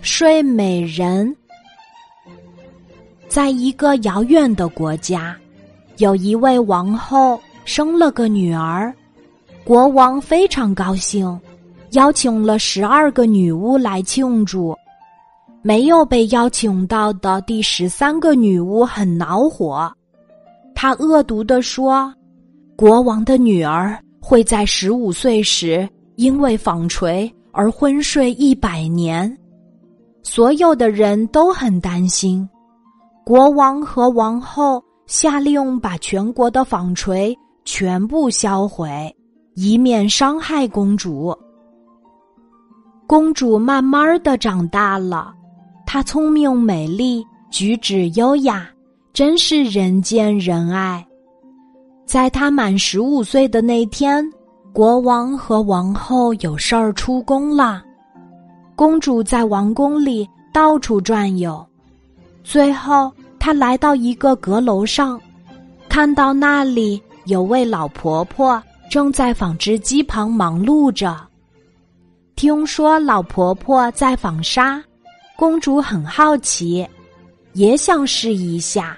睡美人。在一个遥远的国家，有一位王后生了个女儿，国王非常高兴，邀请了十二个女巫来庆祝。没有被邀请到的第十三个女巫很恼火，她恶毒地说：“国王的女儿会在十五岁时因为纺锤而昏睡一百年。”所有的人都很担心，国王和王后下令把全国的纺锤全部销毁，以免伤害公主。公主慢慢的长大了。她聪明美丽，举止优雅，真是人见人爱。在她满十五岁的那天，国王和王后有事儿出宫了。公主在王宫里到处转悠，最后她来到一个阁楼上，看到那里有位老婆婆正在纺织机旁忙碌着。听说老婆婆在纺纱。公主很好奇，也想试一下，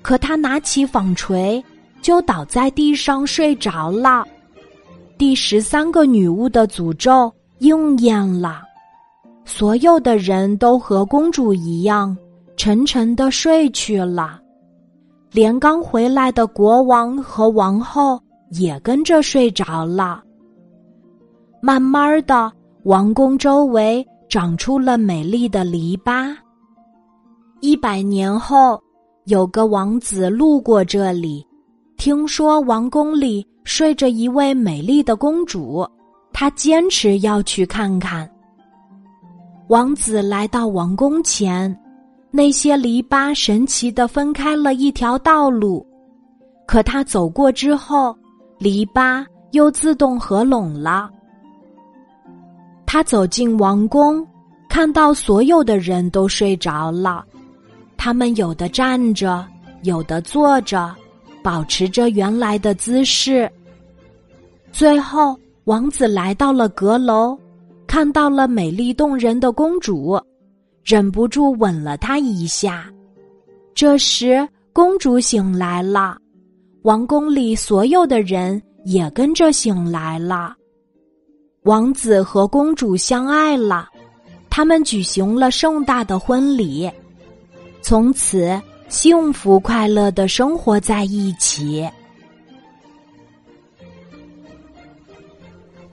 可她拿起纺锤就倒在地上睡着了。第十三个女巫的诅咒应验了，所有的人都和公主一样沉沉的睡去了，连刚回来的国王和王后也跟着睡着了。慢慢的，王宫周围。长出了美丽的篱笆。一百年后，有个王子路过这里，听说王宫里睡着一位美丽的公主，他坚持要去看看。王子来到王宫前，那些篱笆神奇的分开了一条道路，可他走过之后，篱笆又自动合拢了。他走进王宫，看到所有的人都睡着了，他们有的站着，有的坐着，保持着原来的姿势。最后，王子来到了阁楼，看到了美丽动人的公主，忍不住吻了她一下。这时，公主醒来了，王宫里所有的人也跟着醒来了。王子和公主相爱了，他们举行了盛大的婚礼，从此幸福快乐的生活在一起。